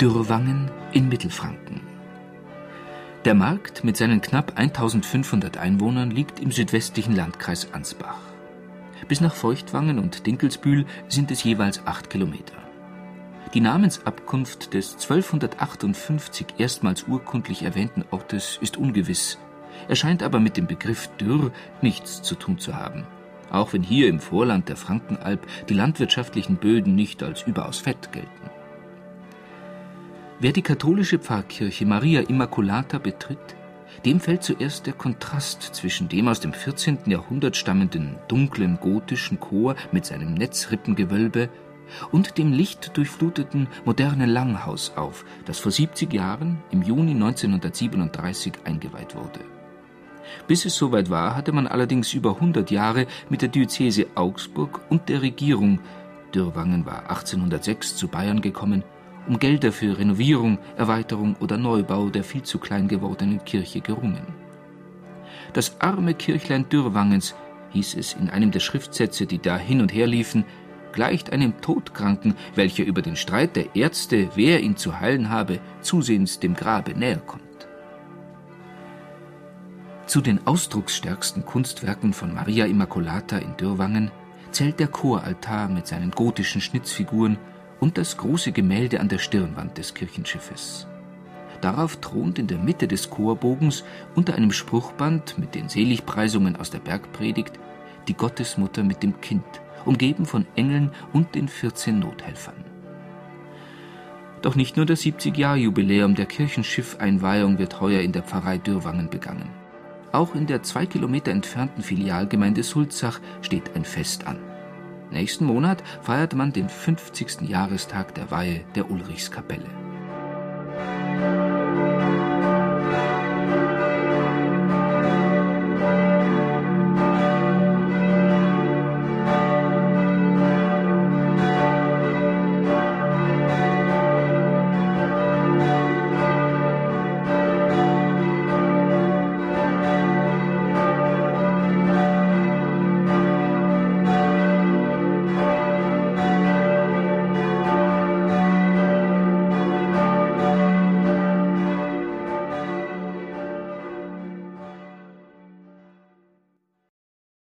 Dürrwangen in Mittelfranken. Der Markt mit seinen knapp 1500 Einwohnern liegt im südwestlichen Landkreis Ansbach. Bis nach Feuchtwangen und Dinkelsbühl sind es jeweils acht Kilometer. Die Namensabkunft des 1258 erstmals urkundlich erwähnten Ortes ist ungewiss. Er scheint aber mit dem Begriff Dürr nichts zu tun zu haben. Auch wenn hier im Vorland der Frankenalb die landwirtschaftlichen Böden nicht als überaus fett gelten. Wer die katholische Pfarrkirche Maria Immaculata betritt, dem fällt zuerst der Kontrast zwischen dem aus dem 14. Jahrhundert stammenden dunklen gotischen Chor mit seinem Netzrippengewölbe und dem lichtdurchfluteten modernen Langhaus auf, das vor 70 Jahren im Juni 1937 eingeweiht wurde. Bis es soweit war, hatte man allerdings über 100 Jahre mit der Diözese Augsburg und der Regierung Dürrwangen war 1806 zu Bayern gekommen um Gelder für Renovierung, Erweiterung oder Neubau der viel zu klein gewordenen Kirche gerungen. Das arme Kirchlein Dürrwangens, hieß es in einem der Schriftsätze, die da hin und her liefen, gleicht einem Todkranken, welcher über den Streit der Ärzte, wer ihn zu heilen habe, zusehends dem Grabe näher kommt. Zu den ausdrucksstärksten Kunstwerken von Maria Immaculata in Dürrwangen zählt der Choraltar mit seinen gotischen Schnitzfiguren und das große Gemälde an der Stirnwand des Kirchenschiffes. Darauf thront in der Mitte des Chorbogens unter einem Spruchband mit den Seligpreisungen aus der Bergpredigt die Gottesmutter mit dem Kind, umgeben von Engeln und den 14 Nothelfern. Doch nicht nur das 70-Jahr-Jubiläum der Kirchenschiffeinweihung wird heuer in der Pfarrei Dürrwangen begangen. Auch in der zwei Kilometer entfernten Filialgemeinde Sulzach steht ein Fest an. Nächsten Monat feiert man den 50. Jahrestag der Weihe der Ulrichskapelle.